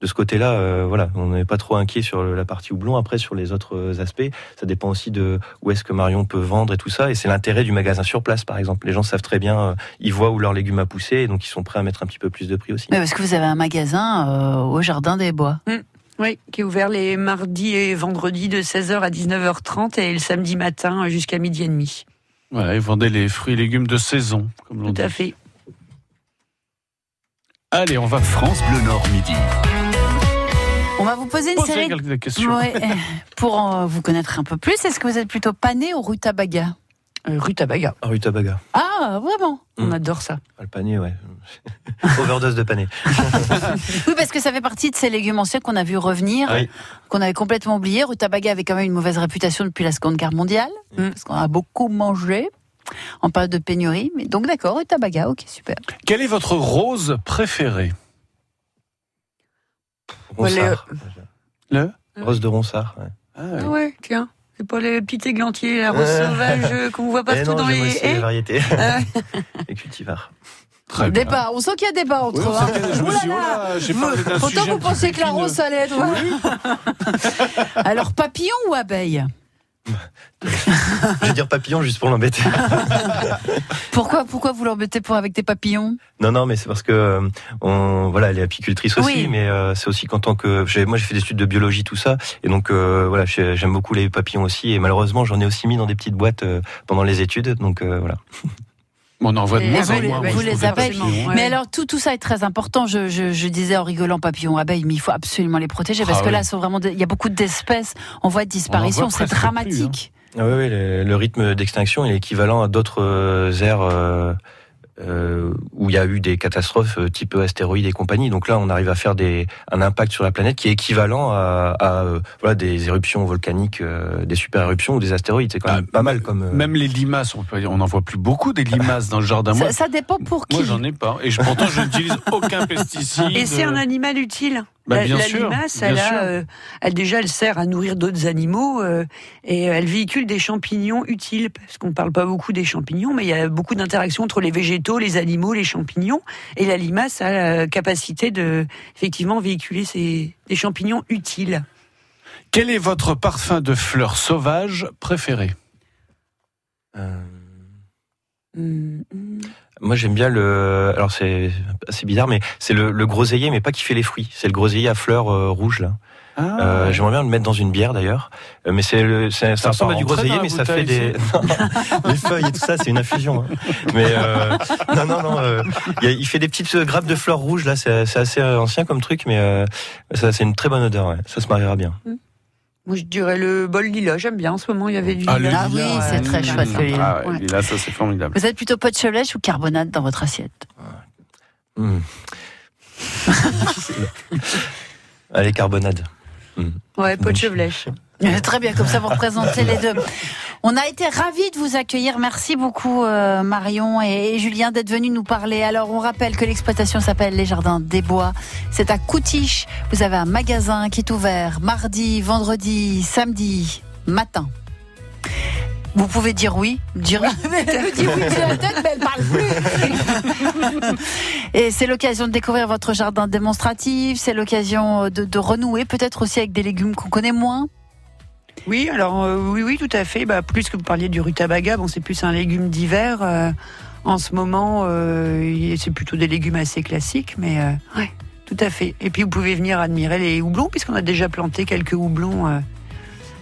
de ce côté-là, euh, voilà, on n'est pas trop inquiet sur la partie houblon. Après, sur les autres aspects, ça dépend aussi de où est-ce que Marion peut vendre et tout ça. Et c'est l'intérêt du magasin sur place, par exemple. Les gens savent très bien, euh, ils voient où leurs légumes a poussé, et donc ils sont prêts à mettre un petit peu plus de prix aussi. Mais parce que vous avez un magasin euh, au Jardin des Bois. Oui, qui est ouvert les mardis et vendredis de 16h à 19h30 et le samedi matin jusqu'à midi et demi. Voilà, ils vendaient les fruits et légumes de saison, comme l'on Tout dit. à fait. Allez, on va France Bleu Nord midi. va vous poser une Posez série quelques questions. Ouais, pour vous connaître un peu plus. Est-ce que vous êtes plutôt pané ou rutabaga? Euh, rutabaga. Ah, rutabaga. Ah, vraiment On adore ça. Ah, Le panier, ouais. Overdose de panier. Oui, parce que ça fait partie de ces légumes anciens qu'on a vu revenir, Oui. qu'on avait complètement oublié. Rutabaga avait quand même une mauvaise réputation depuis la Seconde Guerre mondiale, Mm. parce qu'on a beaucoup mangé en période de pénurie. Mais donc d'accord, rutabaga, ok, super. Quelle est votre rose préférée? Ronsard. Le Rose de Ronsard. ouais. Ah, Ah ouais, tiens. C'est pas les petits églantiers, la rose Euh. sauvage euh, qu'on voit Eh partout non, dans les aussi les haies. variétés. Ah les cultivars. Très bien. On sent qu'il y a débat entre Oui, hein. je me suis oh là. Autant vous pensez que la rose, allait être. Alors, papillon ou abeille? Je vais dire papillon juste pour l'embêter. pourquoi, pourquoi vous l'embêtez pour avec tes papillons? Non, non, mais c'est parce que euh, on, voilà, elle est apicultrice aussi, Oui. mais euh, c'est aussi qu'en tant que, moi j'ai fait des études de biologie tout ça, et donc euh, voilà, j'ai- j'aime beaucoup les papillons aussi, et malheureusement j'en ai aussi mis dans des petites boîtes pendant les études, donc voilà. On en voit de moins vous en les- moins. vous les. Ouais. Mais alors, tout, tout ça est très important. Je, je, je disais en rigolant papillons, abeilles, mais il faut absolument les protéger parce Ah que là, sont vraiment des- il y a beaucoup d'espèces en voie de disparition. C'est plus, dramatique. Ah oui, oui, le, le rythme d'extinction est équivalent à d'autres euh, aires euh, euh, où il y a eu des catastrophes euh, type astéroïdes et compagnie. Donc là, on arrive à faire des, un impact sur la planète qui est équivalent à, à, euh, voilà, des éruptions volcaniques, euh, des super éruptions ou des astéroïdes. C'est quand même Ah, pas mal comme. euh, Même les limaces, on peut- on n'en voit plus beaucoup des limaces dans le jardin. Moi, Ça, ça dépend pour qui. moi j'en ai pas. Et je- pourtant, je n'utilise aucun pesticide. Et c'est un animal utile. Bah, la, bien la sûr, limace, bien elle, sûr. a, euh, elle déjà, elle sert à nourrir d'autres animaux euh, et elle véhicule des champignons utiles. Parce qu'on parle pas beaucoup des champignons, mais il y a beaucoup d'interactions entre les végétaux, les animaux, les champignons. Et la limace a la capacité de, effectivement, véhiculer ces, des champignons utiles. Quel est votre parfum de fleurs sauvages préféré? Euh, Hum, hum. Moi, j'aime bien le. Alors, c'est assez bizarre, mais c'est le, le groseillier, mais pas qui fait les fruits. C'est le groseillier à fleurs euh, rouges là. Ah, Euh, J'aimerais bien le mettre dans une bière d'ailleurs, Euh, mais c'est le, c'est- ça va ressemble à du groseillier, mais ça fait des les feuilles et tout ça, c'est une infusion. hein. Mais euh, non, non, non, euh, il, y a- il fait des petites euh, grappes de fleurs rouges là, c'est c'est assez ancien comme truc, mais euh, ça c'est une très bonne odeur. Ouais. Ça se mariera bien. Moi, je dirais le bol lilas. J'aime bien. En ce moment, il y avait du Ah, le lilas. Ah oui, c'est ouais. très chouette, le lilas. Ah, ouais, ça c'est formidable. Vous êtes plutôt pot de chevlèche ou carbonate dans votre assiette Hmm. Allez, carbonade. Ouais, pot de chevelèche. Euh, Très bien, comme ça vous représentez les deux. On a été ravis de vous accueillir. Merci beaucoup euh, Marion et, Julien d'être venus nous parler. Alors on rappelle que l'exploitation s'appelle Les Jardins des Bois. C'est à Coutiche. Vous avez un magasin qui est ouvert mardi, vendredi, samedi matin. Vous pouvez dire oui, dire elle me dit oui de la tête, mais elle parle plus. Et c'est l'occasion de découvrir votre jardin démonstratif. C'est l'occasion de, de renouer, peut-être aussi avec des légumes qu'on connaît moins. Oui, alors euh, oui, oui, tout à fait. Bah, plus que vous parliez du rutabaga, bon, c'est plus un légume d'hiver. euh, en ce moment, euh, c'est plutôt des légumes assez classiques, mais euh, ouais, tout à fait. Et puis vous pouvez venir admirer les houblons, puisqu'on a déjà planté quelques houblons euh,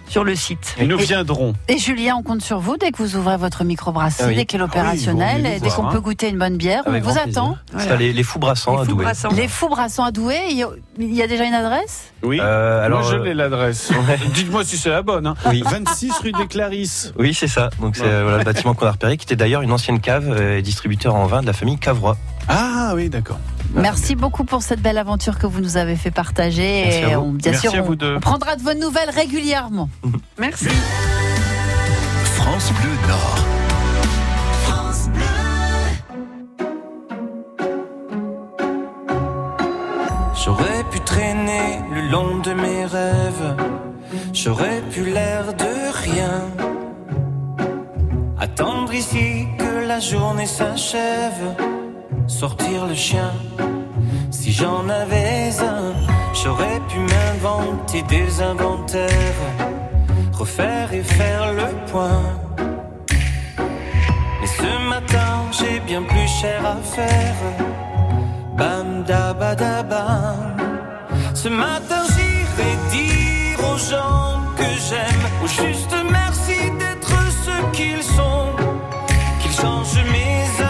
sur le site. Et nous viendrons. Et Julien, on compte sur vous dès que vous ouvrez votre microbrasserie, Ah oui. dès qu'elle est Ah oui, opérationnelle, nous dès qu'on hein. peut goûter une bonne bière, Avec on vous attend. Voilà. C'est les, les fous brassants Les à fous Douai. brassants. Les fous brassants à Douai, il y a- il y a déjà une adresse? Oui. Euh, alors, Moi, je euh, l'ai l'adresse. Ouais. Dites-moi si c'est la bonne. hein. Oui. 26 rue des Clarisses. Oui, c'est ça. Donc c'est Ouais. euh, voilà, le bâtiment qu'on a repéré, qui était d'ailleurs une ancienne cave et distributeur en vin de la famille Cavrois. Ah oui, d'accord. Merci beaucoup pour cette belle aventure que vous nous avez fait partager. Merci à et vous. on, bien Merci sûr, à vous on, deux. on prendra de vos nouvelles régulièrement. Merci. France Bleu Nord. J'aurais pu traîner le long de mes rêves. J'aurais pu l'air de rien. Attendre ici que la journée s'achève. Sortir le chien. Si j'en avais un, j'aurais pu m'inventer des inventaires. Refaire et faire le point. Mais ce matin, j'ai bien plus cher à faire. Bam da ba da bam. Ce matin j'irai dire aux gens que j'aime, ou juste merci d'être ce qu'ils sont. Qu'ils changent mes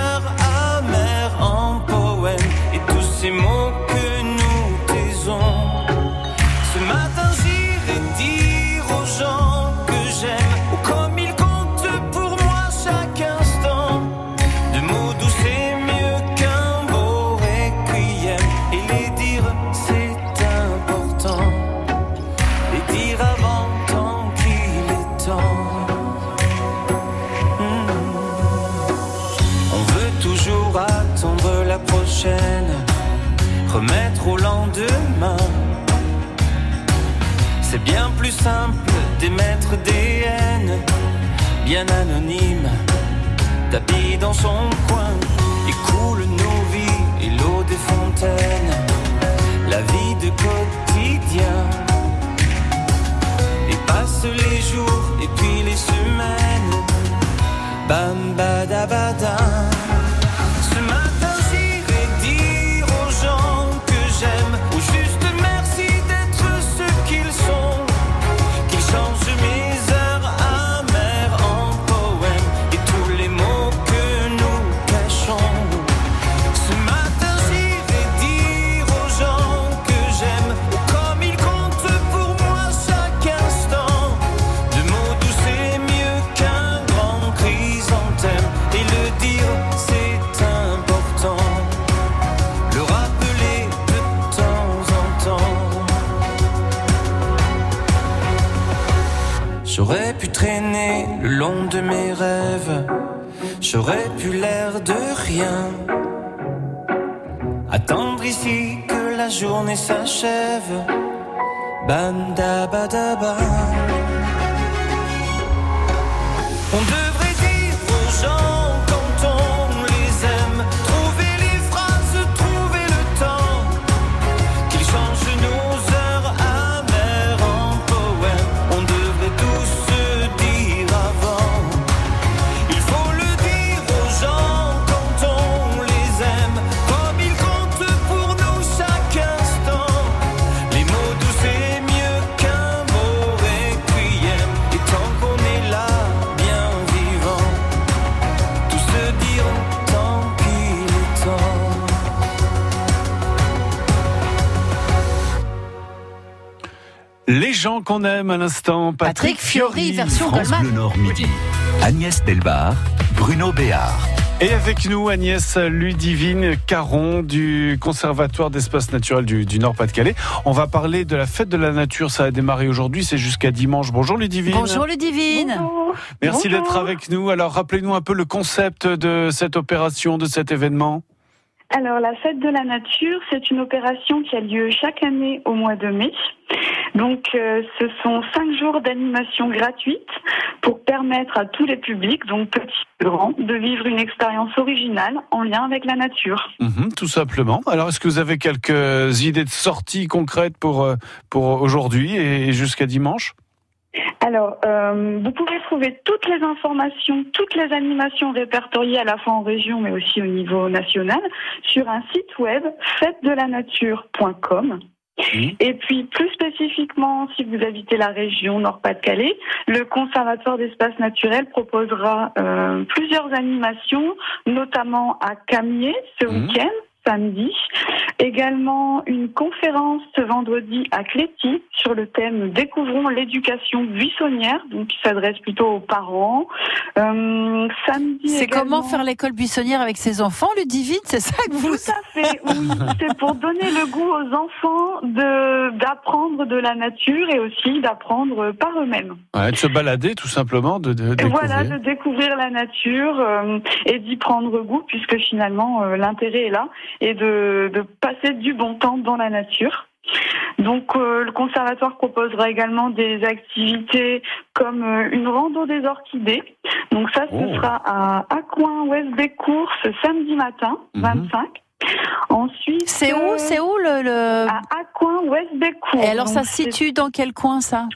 simple d'émettre des haines, bien anonymes, tapis dans son coin. Et coule nos vies et l'eau des fontaines, la vie de quotidien. Et passent les jours et puis les semaines. Bam badabada. Journée s'achève. Bam da ba. Qu'on aime à l'instant, Patrick, Patrick Fiori, version France Goldman. Bleu Nord midi. Agnès Delbar, Bruno Béard. Et avec nous, Agnès Ludivine Caron du Conservatoire d'espaces naturels du, du Nord-Pas-de-Calais. On va parler de la fête de la nature. Ça a démarré aujourd'hui, c'est jusqu'à dimanche. Bonjour Ludivine. Bonjour Ludivine. Merci d'être avec nous. Alors rappelez-nous un peu le concept de cette opération, de cet événement. Alors, la fête de la nature, c'est une opération qui a lieu chaque année au mois de mai. Donc, euh, ce sont cinq jours d'animation gratuite pour permettre à tous les publics, donc petits et grands, de vivre une expérience originale en lien avec la nature. Mhm, tout simplement. Alors est-ce que vous avez quelques idées de sorties concrètes pour, euh, pour aujourd'hui et jusqu'à dimanche? Alors, euh, vous pouvez trouver toutes les informations, toutes les animations répertoriées à la fois en région mais aussi au niveau national sur un site web fêtedelanature.com. Et puis plus spécifiquement, si vous habitez la région Nord-Pas-de-Calais, le Conservatoire d'espaces naturels proposera euh, plusieurs animations, notamment à Camier ce week-end samedi. Également une conférence ce vendredi à Cléty sur le thème Découvrons l'éducation buissonnière, donc qui s'adresse plutôt aux parents. Euh, samedi C'est également- comment faire l'école buissonnière avec ses enfants, Ludivine? C'est ça que vous... Tout à fait, oui. C'est pour donner le goût aux enfants de d'apprendre de la nature et aussi d'apprendre par eux-mêmes. Ouais, De se balader tout simplement, de, de Et découvrir. voilà, de découvrir la nature euh, et d'y prendre goût, puisque finalement euh, l'intérêt est là, et de, de passer du bon temps dans la nature. Donc euh, le conservatoire proposera également des activités comme euh, une rando des orchidées. Donc ça, ce Oh. sera à Aquin West Bécourt ce samedi matin, 25. Ensuite, Mhm. C'est où euh, C'est où le, le... À Aquin West Bécourt. Et alors ça se situe dans quel coin ça?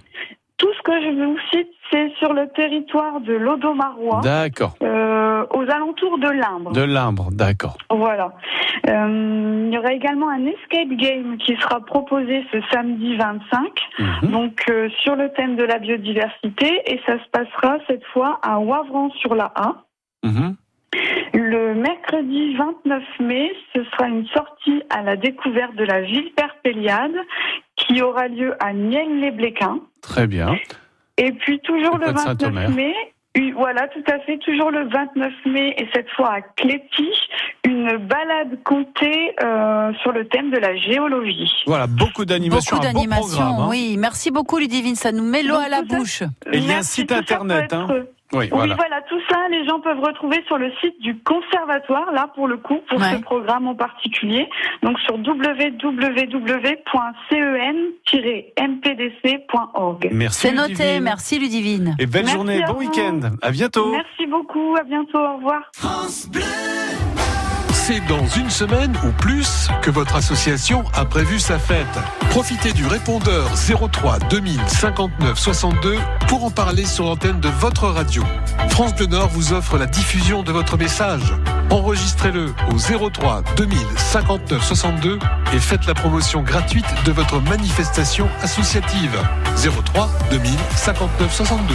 Ce que je vous cite, c'est sur le territoire de l'Odomarois. D'accord. Euh, aux alentours de l'Imbre. De l'Imbre, d'accord. Voilà. Euh, il y aura également un escape game qui sera proposé ce samedi 25, donc euh, sur le thème de la biodiversité, et ça se passera cette fois à Wavran-sur-la-A. Mhm. Le mercredi 29 mai, ce sera une sortie à la découverte de la ville Perpéliade qui aura lieu à Niel-les-Bléquins. Très bien. Et puis toujours le de 29 Saint-Omer. mai, voilà, tout à fait, toujours le 29 mai, et cette fois à Cléty, une balade comptée euh, sur le thème de la géologie. Voilà, beaucoup d'animations, Beaucoup d'animations, hein. oui. Merci beaucoup Ludivine, ça nous met l'eau à la bouche. Et il y a un site internet. Hein. Oui, Oui, voilà. voilà. tout ça, les gens peuvent retrouver sur le site du conservatoire, là pour le coup, pour Ouais. ce programme en particulier. Donc sur www.cen-mpdc.org. Merci. C'est noté, merci Ludivine. Et belle Merci journée, bon vous. week-end. À bientôt. Merci beaucoup, à bientôt, au revoir. C'est dans une semaine ou plus que votre association a prévu sa fête. Profitez du répondeur 03 2000 59 62 pour en parler sur l'antenne de votre radio. France Bleu Nord vous offre la diffusion de votre message. Enregistrez-le au 03 2000 59 62 et faites la promotion gratuite de votre manifestation associative. 03 2000 59 62.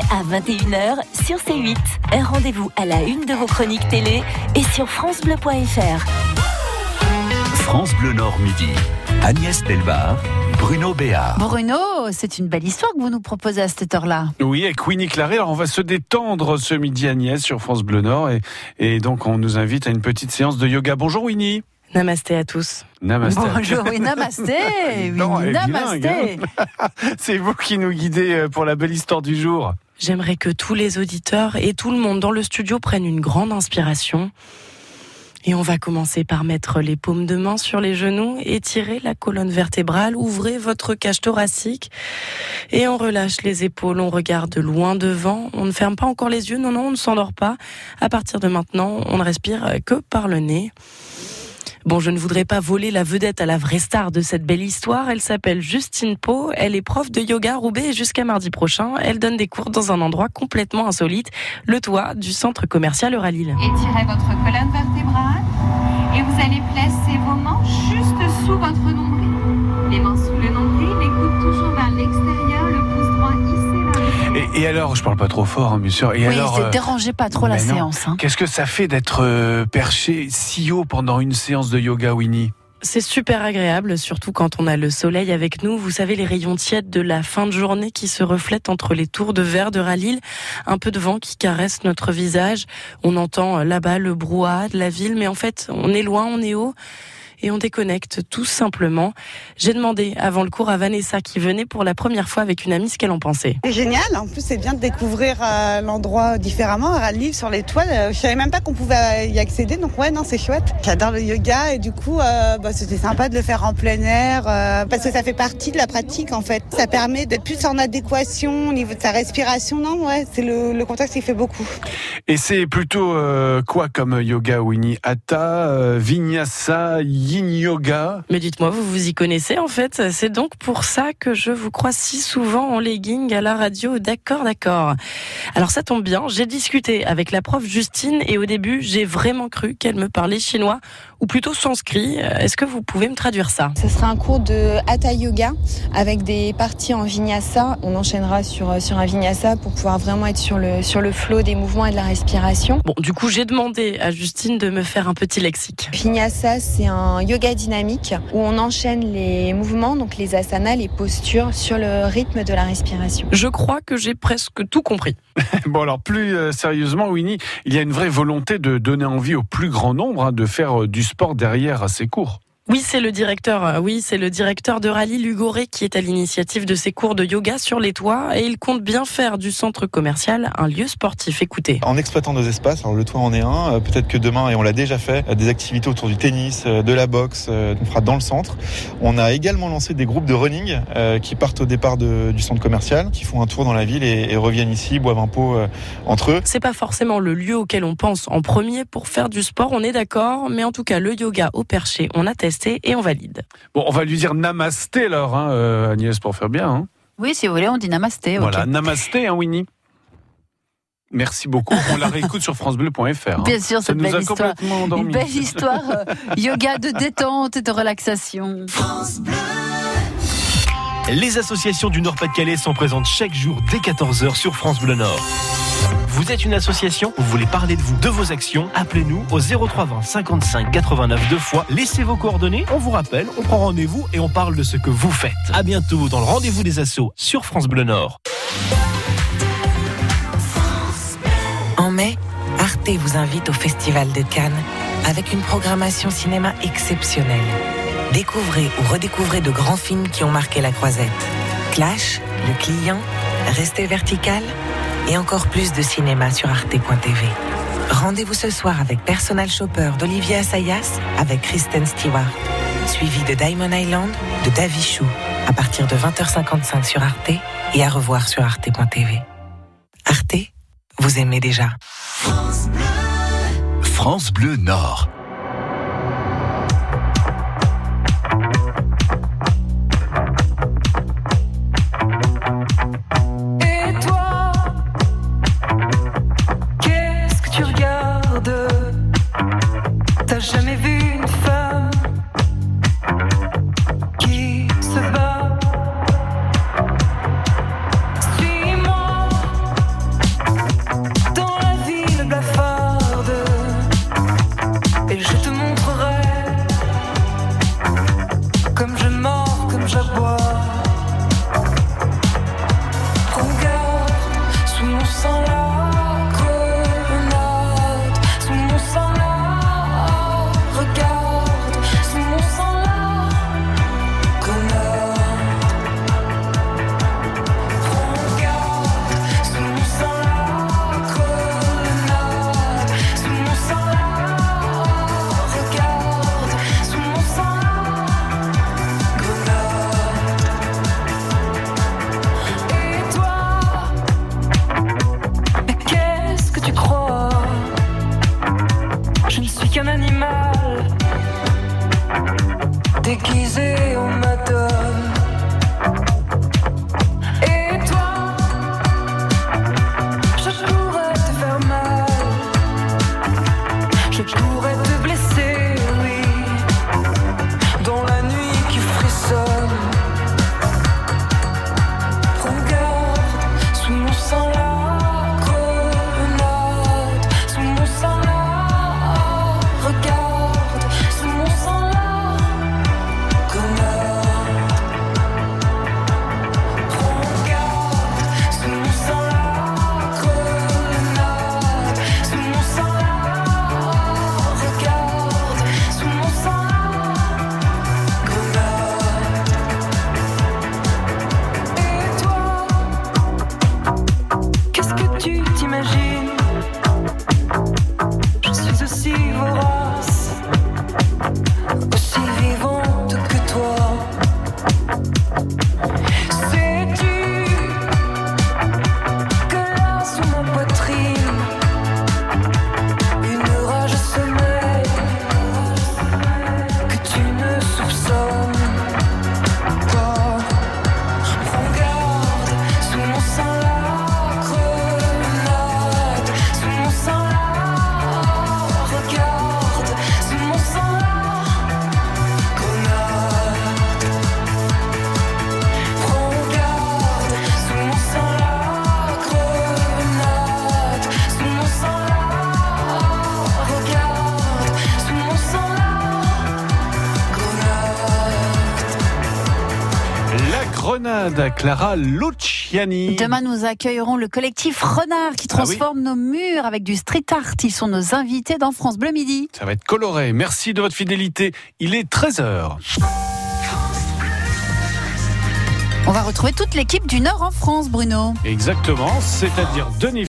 à 21h sur C8. Un rendez-vous à la une de vos chroniques télé et sur francebleu.fr. France Bleu Nord Midi. Agnès Delbar, Bruno Béard. Bruno, c'est une belle histoire que vous nous proposez à cette heure-là. Oui, avec Winnie Claret. Alors, on va se détendre ce midi, Agnès, sur France Bleu Nord. Et, et donc, on nous invite à une petite séance de yoga. Bonjour, Winnie. Namasté à tous. Namasté. Bonjour, oui, namasté. Oui, Non, namasté. hein. C'est vous qui nous guidez euh, pour la belle histoire du jour. J'aimerais que tous les auditeurs et tout le monde dans le studio prennent une grande inspiration. Et on va commencer par mettre les paumes de main sur les genoux, étirer la colonne vertébrale, ouvrez votre cage thoracique et on relâche les épaules, on regarde loin devant, on ne ferme pas encore les yeux, non, non, on ne s'endort pas. À partir de maintenant, on ne respire que par le nez. Bon, je ne voudrais pas voler la vedette à la vraie star de cette belle histoire. Elle s'appelle Justine Pau. Elle est prof de yoga à Roubaix et jusqu'à mardi prochain, elle donne des cours dans un endroit complètement insolite, le toit du centre commercial Euralil. Étirez votre colonne vertébrale et vous allez placer vos mains juste sous votre Et, et alors, je parle pas trop fort, hein, bien sûr. Et oui, alors, c'est euh, dérangez pas trop la non. séance. hein. Qu'est-ce que ça fait d'être euh, perché si haut pendant une séance de yoga, Winnie? C'est super agréable, surtout quand on a le soleil avec nous. Vous savez, les rayons tièdes de la fin de journée qui se reflètent entre les tours de verre de Ralil. Un peu de vent qui caresse notre visage. On entend euh, là-bas le brouhaha de la ville, mais en fait, on est loin, on est haut. Et on déconnecte tout simplement. J'ai demandé avant le cours à Vanessa qui venait pour la première fois avec une amie ce qu'elle en pensait. C'est génial, en plus c'est bien de découvrir euh, l'endroit différemment, à livre sur les toiles. Euh, Je savais même pas qu'on pouvait y accéder, donc ouais non c'est chouette. J'adore le yoga et du coup euh, bah, c'était sympa de le faire en plein air euh, parce que ça fait partie de la pratique en fait. Ça permet d'être plus en adéquation au niveau de sa respiration, non ouais c'est le, le contexte qui fait beaucoup. Et c'est plutôt euh, quoi comme yoga, Winnie? Hatha, euh, Vinyasa, Mais dites-moi, vous vous y connaissez en fait C'est donc pour ça que je vous crois si souvent en legging à la radio. D'accord, d'accord. Alors ça tombe bien, j'ai discuté avec la prof Justine et au début, j'ai vraiment cru qu'elle me parlait chinois ou plutôt sanskrit. Euh, Est-ce que vous pouvez me traduire ça? Ce sera un cours de Hatha Yoga avec des parties en Vinyasa. On enchaînera sur, sur un Vinyasa pour pouvoir vraiment être sur le, sur le flow des mouvements et de la respiration. Bon, du coup, j'ai demandé à Justine de me faire un petit lexique. Vinyasa, c'est un yoga dynamique où on enchaîne les mouvements, donc les asanas, les postures, sur le rythme de la respiration. Je crois que j'ai presque tout compris. Bon alors plus euh, sérieusement, Winnie, il y a une vraie volonté de donner envie au plus grand nombre hein, de faire euh, du sport derrière ces cours. Oui, c'est le directeur. euh, Oui, c'est le directeur de Rallye Lugoré qui est à l'initiative de ces cours de yoga sur les toits et il compte bien faire du centre commercial un lieu sportif. Écoutez. En exploitant nos espaces, alors le toit en est un, euh, peut-être que demain, et on l'a déjà fait, euh, des activités autour du tennis, de la boxe, on fera dans le centre. On a également lancé des groupes de running qui partent au départ de- du centre commercial, qui font un tour dans la ville et, et reviennent ici, boivent un pot entre eux. C'est pas forcément le lieu auquel on pense en premier pour faire du sport, on est d'accord, mais en tout cas le yoga au perché, on a testé et on valide. Bon, on va lui dire namasté alors, hein, euh, Agnès, pour faire bien. hein. Oui, si vous voulez, on dit namasté. Voilà, namasté, hein, Winnie. Merci beaucoup. On la réécoute sur francebleu.fr. hein. Bien sûr, cette nous belle histoire. Une belle histoire yoga de détente et de relaxation. Les associations du Nord-Pas-de-Calais sont présentes chaque jour dès 14h sur France Bleu Nord. Vous êtes une association, vous voulez parler de vous, de vos actions, appelez-nous au 0320 55 89 deux fois, laissez vos coordonnées, on vous rappelle, on prend rendez-vous et on parle de ce que vous faites. À bientôt dans le rendez-vous des assos sur France Bleu Nord. En mai, Arte vous invite au Festival de Cannes avec une programmation cinéma exceptionnelle. Découvrez ou redécouvrez de grands films qui ont marqué la croisette. Clash, Le Client, Restez vertical et encore plus de cinéma sur arte.tv. Rendez-vous ce soir avec Personal Shopper d'Olivier Assayas avec Kristen Stewart, suivi de Diamond Island de Davy Chou à partir de 20h55 sur Arte et à revoir sur arte.tv. Arte, vous aimez déjà. France Bleu Nord. Clara Luciani. Demain, nous accueillerons le collectif Renard qui Ah oui. transforme nos murs avec du street art. Ils sont nos invités dans France Bleu Midi. Ça va être coloré. Merci de votre fidélité. Il est 13h. On va retrouver toute l'équipe du Nord en France, Bruno. Exactement, c'est-à-dire Denis